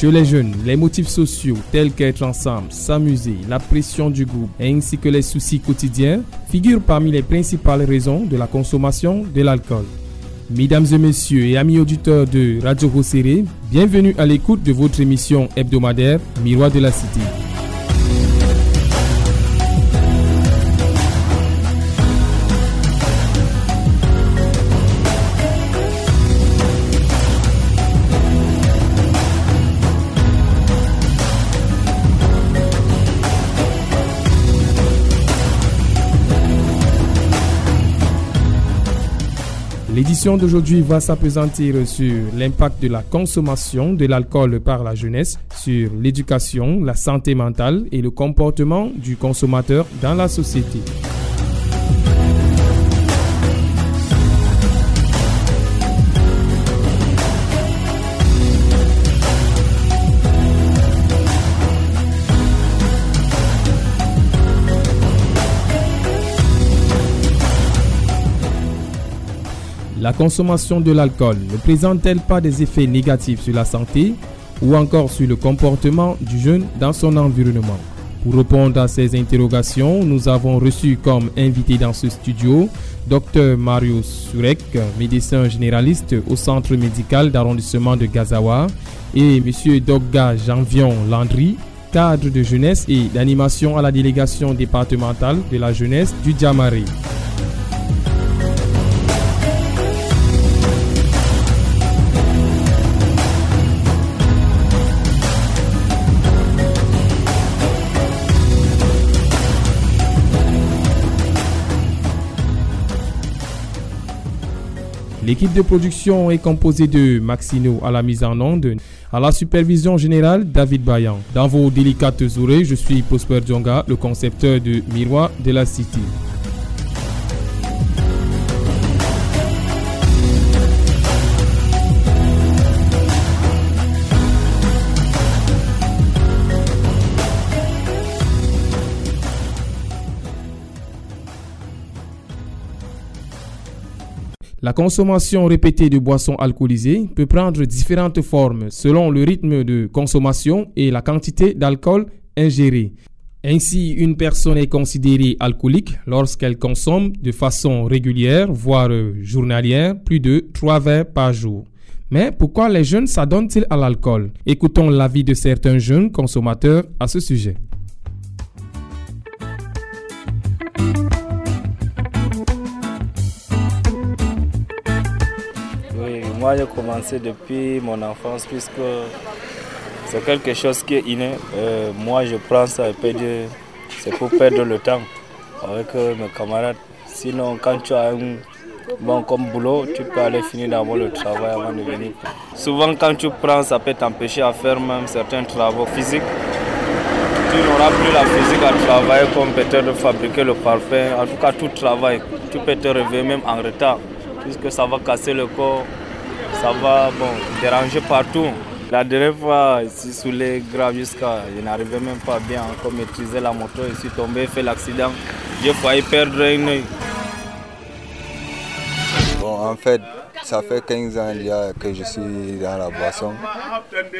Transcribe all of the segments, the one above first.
Chez les jeunes, les motifs sociaux tels qu'être ensemble, s'amuser, la pression du groupe ainsi que les soucis quotidiens figurent parmi les principales raisons de la consommation de l'alcool. Mesdames et messieurs et amis auditeurs de Radio Rosséré, bienvenue à l'écoute de votre émission hebdomadaire Miroir de la Cité. L'édition d'aujourd'hui va s'apesantir sur l'impact de la consommation de l'alcool par la jeunesse sur l'éducation, la santé mentale et le comportement du consommateur dans la société. La consommation de l'alcool ne présente-t-elle pas des effets négatifs sur la santé ou encore sur le comportement du jeune dans son environnement? Pour répondre à ces interrogations, nous avons reçu comme invité dans ce studio Dr Mario Surek, médecin généraliste au centre médical d'arrondissement de Gazawa, et M. Dogga Janvion Landry, cadre de jeunesse et d'animation à la délégation départementale de la jeunesse du Djamari. L'équipe de production est composée de Maxino à la mise en onde, à la supervision générale David Bayan. Dans vos délicates oreilles, je suis Prosper Djonga, le concepteur de Miroir de la City. La consommation répétée de boissons alcoolisées peut prendre différentes formes selon le rythme de consommation et la quantité d'alcool ingérée. Ainsi, une personne est considérée alcoolique lorsqu'elle consomme de façon régulière, voire journalière, plus de 3 verres par jour. Mais pourquoi les jeunes s'adonnent-ils à l'alcool? Écoutons l'avis de certains jeunes consommateurs à ce sujet. Moi, j'ai commencé depuis mon enfance puisque c'est quelque chose qui est inné. Euh, moi, je prends ça et puis c'est pour perdre le temps avec euh, mes camarades. Sinon, quand tu as un bon comme boulot, tu peux aller finir d'abord le travail avant de venir. Souvent, quand tu prends, ça peut t'empêcher à faire même certains travaux physiques. Tu n'auras plus la physique à travailler comme peut-être fabriquer le parfum. En tout cas, tout travail. Tu peux te réveiller même en retard puisque ça va casser le corps ça va bon, déranger partout. La dernière fois, ici sous les graves jusqu'à, je n'arrivais même pas bien à maîtriser la moto. Je suis tombé, fait l'accident. J'ai failli perdre un œil. Bon, en fait, ça fait 15 ans que je suis dans la boisson.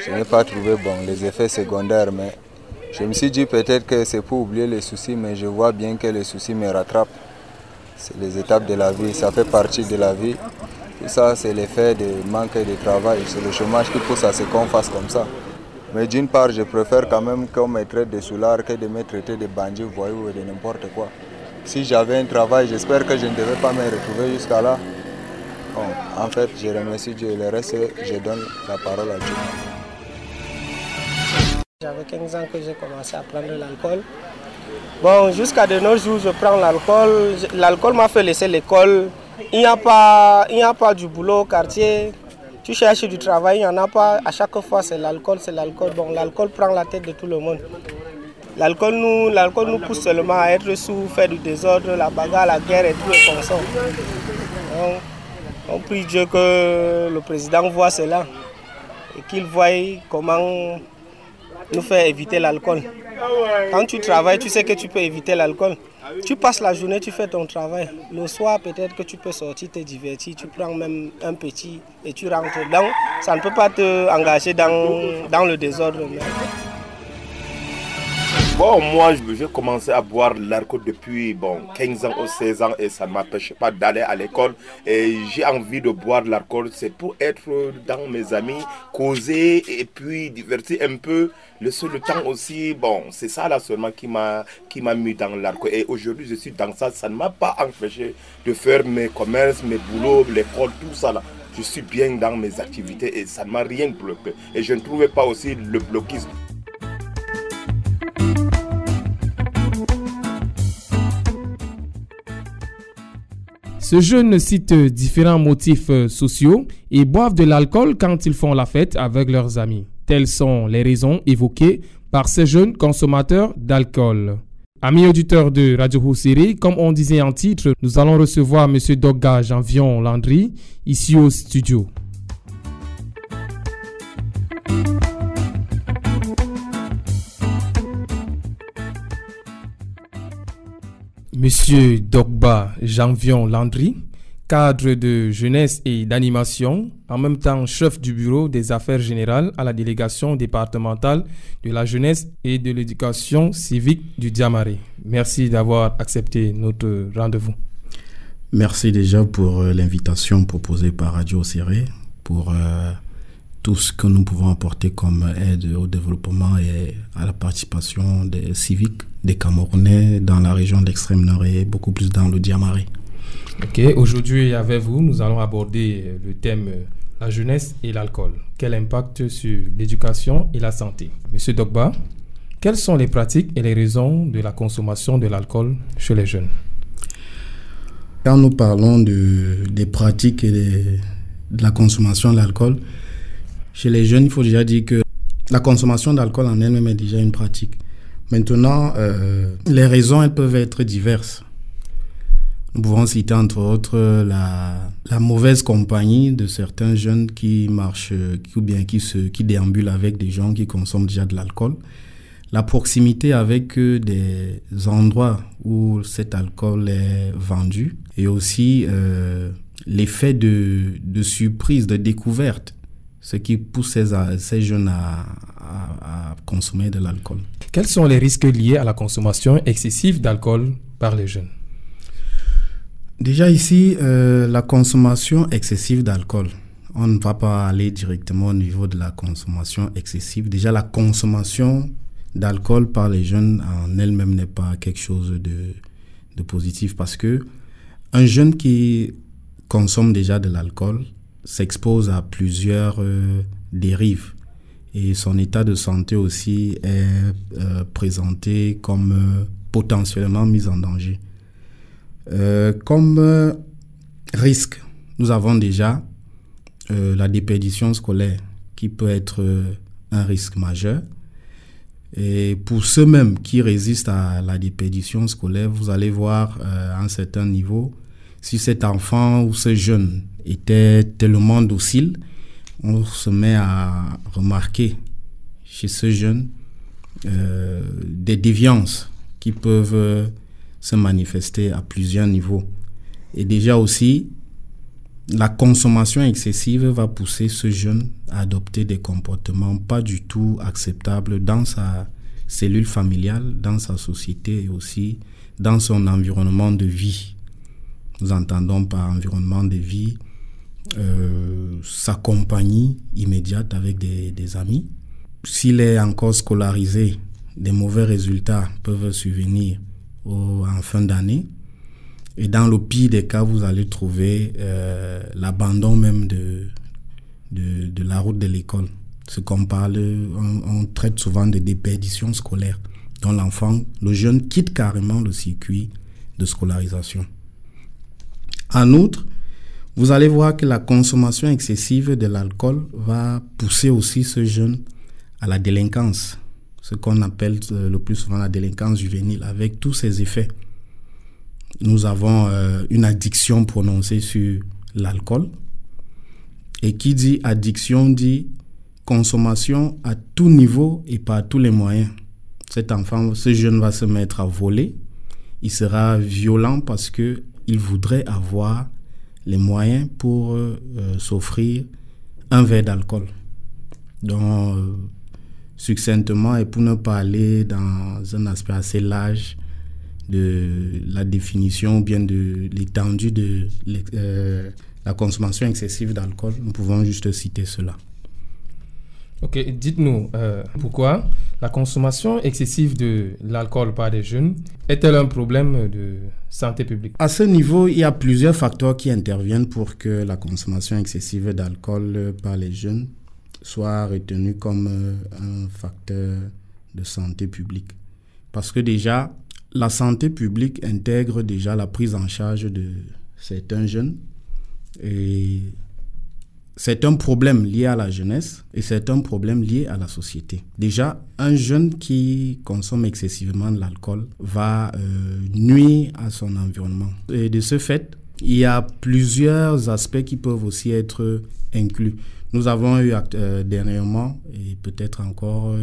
Je n'ai pas trouvé bon, les effets secondaires, mais je me suis dit peut-être que c'est pour oublier les soucis, mais je vois bien que les soucis me rattrapent. C'est les étapes de la vie, ça fait partie de la vie. Ça, c'est l'effet de manque de travail. C'est le chômage qui pousse à ce qu'on fasse comme ça. Mais d'une part, je préfère quand même qu'on me traite de soulard que de me traiter de bandit, voyou et de n'importe quoi. Si j'avais un travail, j'espère que je ne devais pas me retrouver jusqu'à là. en fait, je remercie Dieu. Le reste, je donne la parole à Dieu. J'avais 15 ans que j'ai commencé à prendre l'alcool. Bon, jusqu'à de nos jours, je prends l'alcool. L'alcool m'a fait laisser l'école il n'y a, pas, a pas du boulot au quartier. Tu cherches du travail, il n'y en a pas. À chaque fois, c'est l'alcool, c'est l'alcool. Bon, l'alcool prend la tête de tout le monde. L'alcool nous, nous pousse seulement à être sous, faire du désordre, la bagarre, la guerre et tout le consort. on prie Dieu que le président voit cela et qu'il voie comment nous faire éviter l'alcool. Quand tu travailles, tu sais que tu peux éviter l'alcool. Tu passes la journée, tu fais ton travail. Le soir, peut-être que tu peux sortir, te divertir, tu prends même un petit et tu rentres. Donc, ça ne peut pas te engager dans, dans le désordre. Bon, moi, j'ai commencé à boire l'alcool depuis bon, 15 ans ou 16 ans et ça ne m'empêche pas d'aller à l'école. Et j'ai envie de boire l'alcool, c'est pour être dans mes amis, causer et puis divertir un peu. Le seul temps aussi, bon, c'est ça là seulement qui m'a qui m'a mis dans l'alcool. Et aujourd'hui, je suis dans ça. Ça ne m'a pas empêché de faire mes commerces, mes boulots, l'école, tout ça là. Je suis bien dans mes activités et ça ne m'a rien bloqué. Et je ne trouvais pas aussi le blocus. Ce jeune cite différents motifs euh, sociaux et boivent de l'alcool quand ils font la fête avec leurs amis. Telles sont les raisons évoquées par ces jeunes consommateurs d'alcool. Amis auditeurs de Radio Houssiri, comme on disait en titre, nous allons recevoir M. Dogga Janvion Landry ici au studio. Monsieur Dogba Janvion Landry, cadre de jeunesse et d'animation, en même temps chef du bureau des affaires générales à la délégation départementale de la jeunesse et de l'éducation civique du Diamaré. Merci d'avoir accepté notre rendez-vous. Merci déjà pour euh, l'invitation proposée par Radio Serré pour euh, tout ce que nous pouvons apporter comme aide au développement et à la participation des civiques, des Camerounais dans la région d'extrême nord et beaucoup plus dans le Diamaré. Ok, aujourd'hui avec vous, nous allons aborder le thème la jeunesse et l'alcool. Quel impact sur l'éducation et la santé? Monsieur Dogba, quelles sont les pratiques et les raisons de la consommation de l'alcool chez les jeunes? Quand nous parlons de, des pratiques et de la consommation de l'alcool, chez les jeunes, il faut déjà dire que la consommation d'alcool en elle-même est déjà une pratique. Maintenant, euh, les raisons, elles peuvent être diverses. Nous pouvons citer entre autres la, mauvaise compagnie de certains jeunes qui marchent ou bien qui, se, qui déambulent avec des gens qui consomment déjà de l'alcool. La proximité avec des endroits où cet alcool est vendu et aussi euh, l'effet de, de surprise, de découverte ce qui pousse ces, jeunes à, consommer de l'alcool. Quels sont les risques liés à la consommation excessive d'alcool par les jeunes? Déjà ici, euh, la consommation excessive d'alcool. On ne va pas aller directement au niveau de la consommation excessive. Déjà, la consommation d'alcool par les jeunes en elle-même n'est pas quelque chose de, de positif parce que un jeune qui consomme déjà de l'alcool, s'expose à plusieurs euh, dérives et son état de santé aussi est euh, présenté comme euh, potentiellement mis en danger. comme risque, nous avons déjà la déperdition scolaire qui peut être un risque majeur. Et pour ceux mêmes qui résistent à la déperdition scolaire, vous allez voir à un certain niveau si cet enfant ou ce jeune était tellement docile, on se met à remarquer chez ce jeune euh, des déviances qui peuvent euh, se manifester à plusieurs niveaux. Et déjà aussi, la consommation excessive va pousser ce jeune à adopter des comportements pas du tout acceptables dans sa cellule familiale, dans sa société et aussi dans son environnement de vie. Nous entendons par environnement de vie euh, sa compagnie immédiate avec des, amis. S'il est encore scolarisé, des mauvais résultats peuvent survenir en fin d'année. Et dans le pire des cas, vous allez trouver euh, l'abandon même de, de, la route de l'école. Ce qu'on parle, on, traite souvent de déperdition scolaire, dont l'enfant, le jeune quitte carrément le circuit de scolarisation. En outre, vous allez voir que la consommation excessive de l'alcool va pousser aussi ce jeune à la délinquance, ce qu'on appelle euh, le plus souvent la délinquance juvénile, avec tous ses effets. Nous avons euh, une addiction prononcée sur l'alcool. Et qui dit addiction dit consommation à tout niveau et par tous les moyens. Cet enfant, ce jeune va se mettre à voler, il sera violent parce que il voudrait avoir les moyens pour euh, s'offrir un verre d'alcool. Donc, euh, succinctement, et pour ne pas aller dans un aspect assez large de la définition ou bien de l'étendue de euh, la consommation excessive d'alcool, nous pouvons juste citer cela. Ok, dites-nous euh, pourquoi la consommation excessive de l'alcool par les jeunes est-elle un problème de santé publique? À ce niveau, il y a plusieurs facteurs qui interviennent pour que la consommation excessive d'alcool par les jeunes soit retenue comme euh, un facteur de santé publique. Parce que déjà, la santé publique intègre déjà la prise en charge de certains jeunes et c'est un problème lié à la jeunesse et c'est un problème lié à la société. Déjà, un jeune qui consomme excessivement de l'alcool va euh, nuire à son environnement. Et de ce fait, il y a plusieurs aspects qui peuvent aussi être inclus. Nous avons eu euh, dernièrement, et peut-être encore,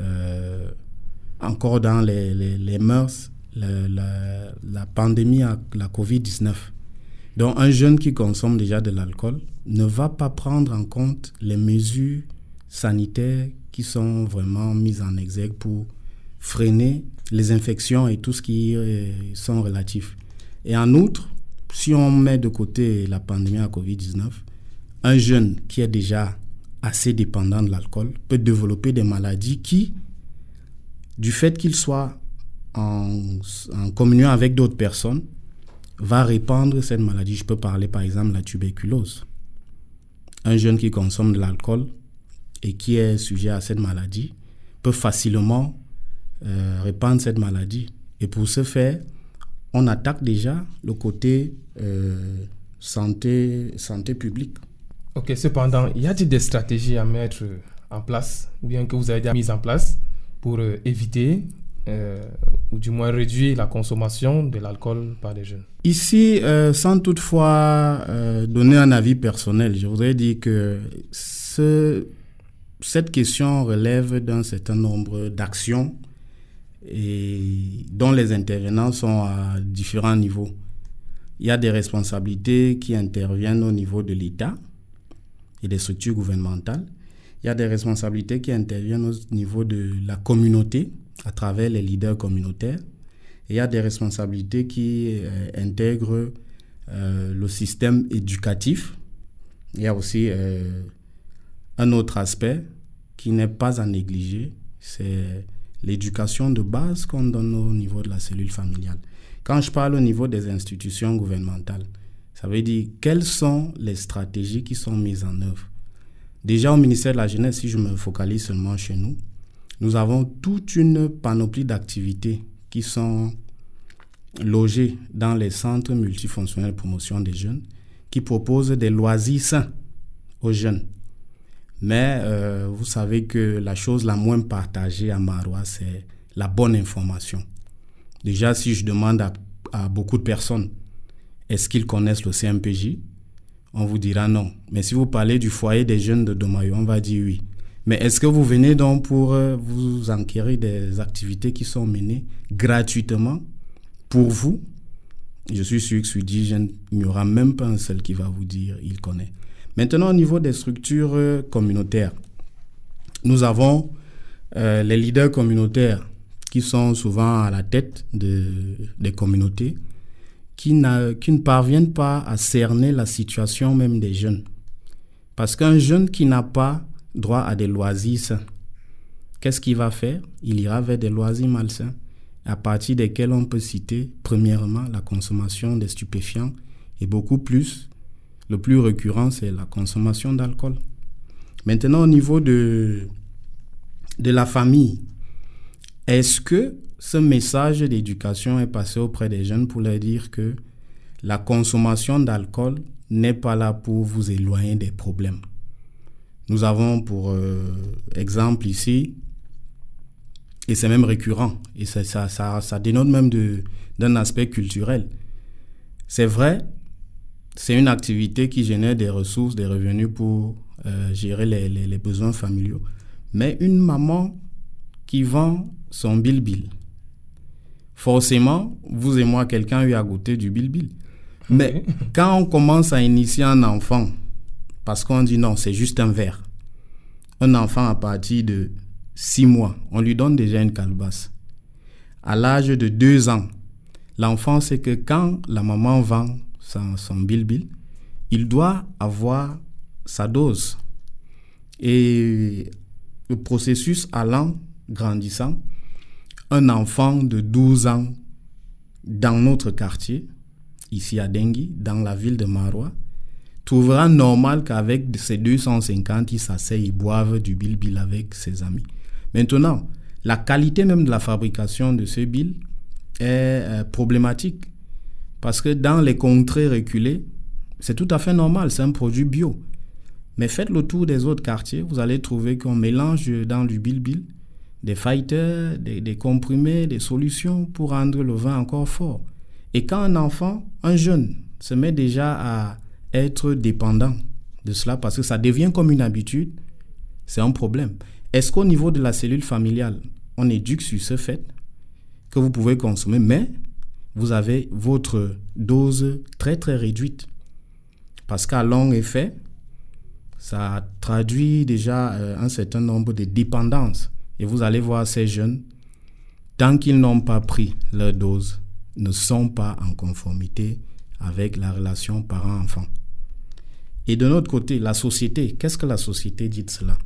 euh, encore dans les, les, mœurs, la, la, la pandémie, la COVID-19. Donc un jeune qui consomme déjà de l'alcool ne va pas prendre en compte les mesures sanitaires qui sont vraiment mises en exergue pour freiner les infections et tout ce qui euh, sont. Et en outre, si on met de côté la pandémie à Covid-19, un jeune qui est déjà assez dépendant de l'alcool peut développer des maladies qui, du fait qu'il soit en, en communion avec d'autres personnes, va répandre cette maladie. Je peux parler par exemple de la tuberculose. Un jeune qui consomme de l'alcool et qui est sujet à cette maladie peut facilement euh, répandre cette maladie. Et pour ce faire, on attaque déjà le côté euh, santé, santé publique. Ok, cependant, y a-t-il des stratégies à mettre en place, ou bien que vous avez déjà mises en place, pour euh, éviter euh, ou du moins réduire la consommation de l'alcool par les jeunes. Ici, euh, sans toutefois euh, donner un avis personnel, je voudrais dire que ce, cette question relève d'un certain nombre d'actions et dont les intervenants sont à différents niveaux. Il y a des responsabilités qui interviennent au niveau de l'État et des structures gouvernementales. Il y a des responsabilités qui interviennent au niveau de la communauté, à travers les leaders communautaires. il y a des responsabilités qui euh, intègrent euh, le système éducatif. Il y a aussi euh, un autre aspect qui n'est pas à négliger, c'est l'éducation de base qu'on donne au niveau de la cellule familiale. Quand je parle au niveau des institutions gouvernementales, ça veut dire quelles sont les stratégies qui sont mises en œuvre. Déjà au ministère de la Jeunesse, si je me focalise seulement chez nous, nous avons toute une panoplie d'activités qui sont logées dans les centres multifonctionnels de promotion des jeunes, qui proposent des loisirs sains aux jeunes. Mais euh, vous savez que la chose la moins partagée à Marois, c'est la bonne information. Déjà, si je demande à, beaucoup de personnes, est-ce qu'ils connaissent le CMPJ On vous dira non. Mais si vous parlez du foyer des jeunes de Domayo, on va dire oui. Mais est-ce que vous venez donc pour euh, vous enquérir des activités qui sont menées gratuitement pour vous? Je suis sûr que sur 10 jeunes, il n'y aura même pas un seul qui va vous dire il connaît. Maintenant, au niveau des structures euh, communautaires, nous avons euh, les leaders communautaires qui sont souvent à la tête de, des communautés, qui, qui ne parviennent pas à cerner la situation même des jeunes. Parce qu'un jeune qui n'a pas droit à des loisirs sains. Qu'est-ce qu'il va faire? Il ira vers des loisirs malsains, à partir desquels on peut citer, premièrement, la consommation des stupéfiants, et beaucoup plus, le plus récurrent, c'est la consommation d'alcool. Maintenant, au niveau de, de la famille, est-ce que ce message d'éducation est passé auprès des jeunes pour leur dire que la consommation d'alcool n'est pas là pour vous éloigner des problèmes? Nous avons pour euh, exemple ici, et c'est même récurrent, et ça, ça, ça, ça dénote même d'un aspect culturel. C'est vrai, c'est une activité qui génère des ressources, des revenus pour euh, gérer les, les, les, besoins familiaux. Mais une maman qui vend son bilbil, forcément, vous et moi, quelqu'un a eu à goûter du bilbil. Mais quand on commence à initier un enfant, parce qu'on dit non, c'est juste un verre, un enfant à partir de 6 mois, on lui donne déjà une calebasse. À l'âge de 2 ans, l'enfant sait que quand la maman vend son, son bilbil, il doit avoir sa dose. Et le processus allant, grandissant, un enfant de 12 ans dans notre quartier, ici à Dengui, dans la ville de Marois, trouvera normal qu'avec ses 250, il s'asseye, il boive du bilbil avec ses amis. Maintenant, la qualité même de la fabrication de ce bil est euh, problématique parce que dans les contrées reculées, c'est tout à fait normal, c'est un produit bio. Mais faites le tour des autres quartiers, vous allez trouver qu'on mélange dans du bilbil des fighters, des, comprimés, des solutions pour rendre le vin encore fort. Et quand un enfant, un jeune, se met déjà à être dépendant de cela parce que ça devient comme une habitude, c'est un problème. Est-ce qu'au niveau de la cellule familiale, on éduque sur ce fait que vous pouvez consommer, mais vous avez votre dose très très réduite? Parce qu'à long effet, ça traduit déjà euh, un certain nombre de dépendances et vous allez voir ces jeunes, tant qu'ils n'ont pas pris leur dose, ne sont pas en conformité avec la relation parent-enfant. Et de notre côté, la société, qu'est-ce que la société dit de cela?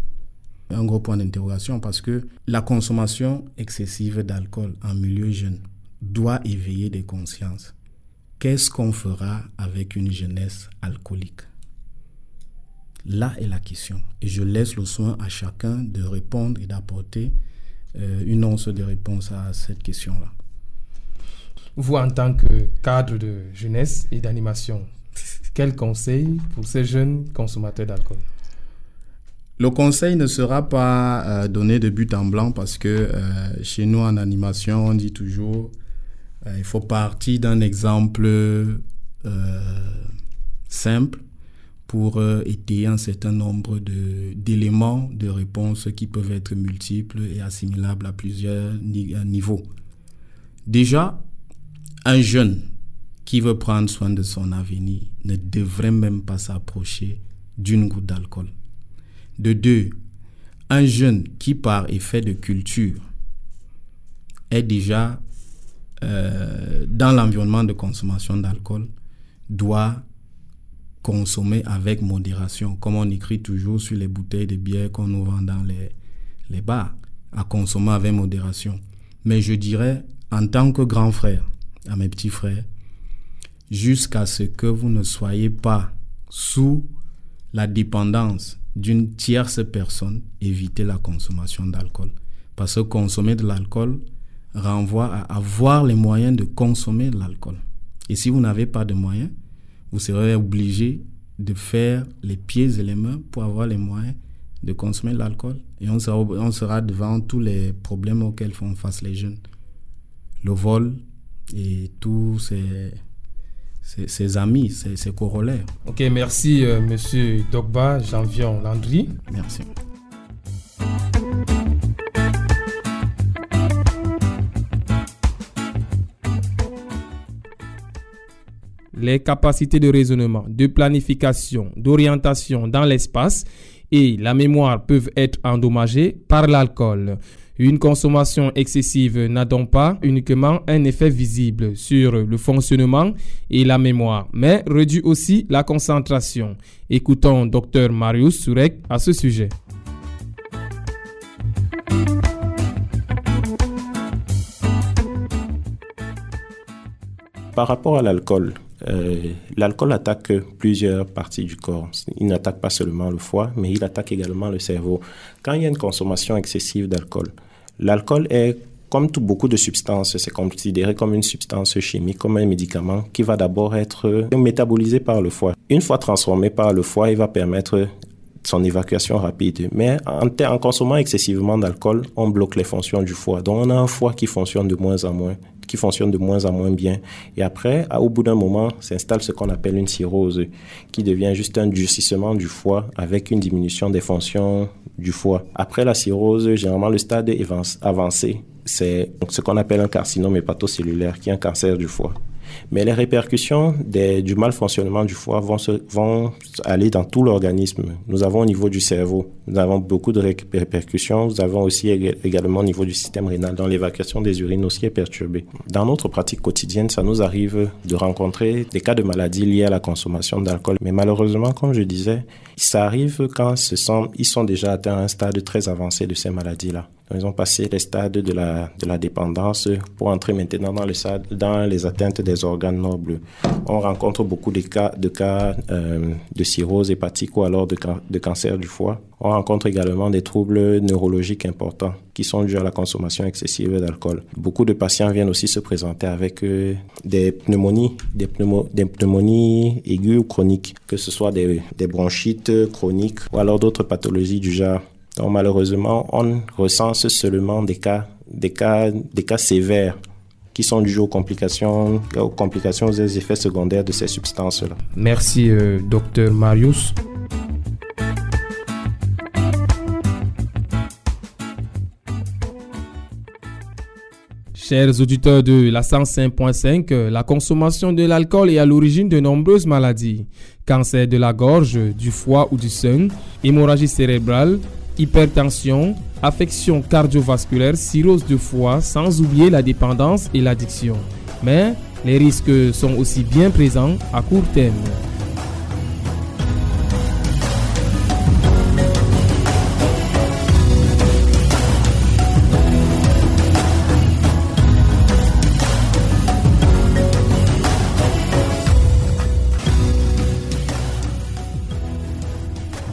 Un gros point d'interrogation parce que la consommation excessive d'alcool en milieu jeune doit éveiller des consciences. Qu'est-ce qu'on fera avec une jeunesse alcoolique? Là est la question. Et je laisse le soin à chacun de répondre et d'apporter euh, une once de réponse à cette question-là. Vous, en tant que cadre de jeunesse et d'animation, quel conseil pour ces jeunes consommateurs d'alcool? Le conseil ne sera pas euh, donné de but en blanc parce que euh, chez nous en animation, on dit toujours il faut partir d'un exemple simple pour euh, étayer un certain nombre d'éléments de, réponse qui peuvent être multiples et assimilables à plusieurs niveaux. Déjà, un jeune qui veut prendre soin de son avenir ne devrait même pas s'approcher d'une goutte d'alcool. De deux, un jeune qui par effet de culture est déjà euh, dans l'environnement de consommation d'alcool doit consommer avec modération, comme on écrit toujours sur les bouteilles de bière qu'on nous vend dans les, les bars, à consommer avec modération. Mais je dirais, en tant que grand frère, à mes petits frères, jusqu'à ce que vous ne soyez pas sous la dépendance d'une tierce personne, évitez la consommation d'alcool. Parce que consommer de l'alcool renvoie à avoir les moyens de consommer de l'alcool. Et si vous n'avez pas de moyens, vous serez obligé de faire les pieds et les mains pour avoir les moyens de consommer l'alcool. Et on sera, on sera devant tous les problèmes auxquels font face les jeunes. Le vol et tous ces, ses, amis, ses, corollaires. Ok, merci euh, Monsieur Dogba Janvion Landry. Merci. les capacités de raisonnement, de planification, d'orientation dans l'espace et la mémoire peuvent être endommagées par l'alcool. Une consommation excessive n'a donc pas uniquement un effet visible sur le fonctionnement et la mémoire, mais réduit aussi la concentration. Écoutons Dr Marius Surek à ce sujet. Par rapport à l'alcool, euh, l'alcool attaque plusieurs parties du corps. Il n'attaque pas seulement le foie, mais il attaque également le cerveau. Quand il y a une consommation excessive d'alcool, l'alcool est comme tout, beaucoup de substances, c'est considéré comme une substance chimique, comme un médicament qui va d'abord être métabolisé par le foie. Une fois transformé par le foie, il va permettre son évacuation rapide. Mais en, en consommant excessivement d'alcool, on bloque les fonctions du foie. Donc on a un foie qui fonctionne de moins en moins qui fonctionne de moins en moins bien. Et après, au bout d'un moment, s'installe ce qu'on appelle une cirrhose, qui devient juste un durcissement du foie avec une diminution des fonctions du foie. Après la cirrhose, généralement le stade avancé c'est ce qu'on appelle un carcinome hépatocellulaire, qui est un cancer du foie. Mais les répercussions du mal fonctionnement du foie vont, vont aller dans tout l'organisme. Nous avons au niveau du cerveau, nous avons beaucoup de répercussions. Nous avons aussi également au niveau du système rénal, dont l'évacuation des urines aussi est perturbée. Dans notre pratique quotidienne, ça nous arrive de rencontrer des cas de maladies liées à la consommation d'alcool. Mais malheureusement, comme je disais, ça arrive quand ils sont déjà atteints à un stade très avancé de ces maladies-là. Ils ont passé les stades de la, dépendance pour entrer maintenant dans les, dans atteintes des organes nobles. On rencontre beaucoup de cas, de, euh, cirrhose hépatique ou alors de, cancer du foie. Rencontre également des troubles neurologiques importants qui sont dus à la consommation excessive d'alcool. Beaucoup de patients viennent aussi se présenter avec euh, des pneumonies, des, des, pneumonies aiguës ou chroniques, que ce soit des, bronchites chroniques ou alors d'autres pathologies du genre malheureusement, on recense seulement des cas, des cas, des cas sévères qui sont dus aux complications, aux complications des effets secondaires de ces substances-là. Merci, euh, docteur Marius. Chers auditeurs de la 105.5, la consommation de l'alcool est à l'origine de nombreuses maladies. Cancer de la gorge, du foie ou du sein, hémorragie cérébrale, hypertension, affection cardiovasculaire, cirrhose de foie, sans oublier la dépendance et l'addiction. Mais les risques sont aussi bien présents à court terme.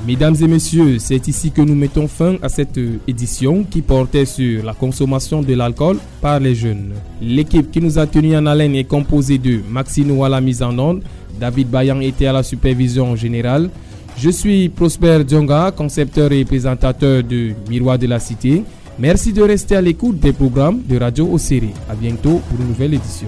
Mesdames et messieurs, c'est ici que nous mettons fin à cette édition qui portait sur la consommation de l'alcool par les jeunes. L'équipe qui nous a tenus en haleine est composée de Maxino à la mise en onde, David Bayan était à la supervision générale. Je suis Prosper Djonga, concepteur et présentateur de Miroir de la Cité. Merci de rester à l'écoute des programmes de Radio Océré. A bientôt pour une nouvelle édition.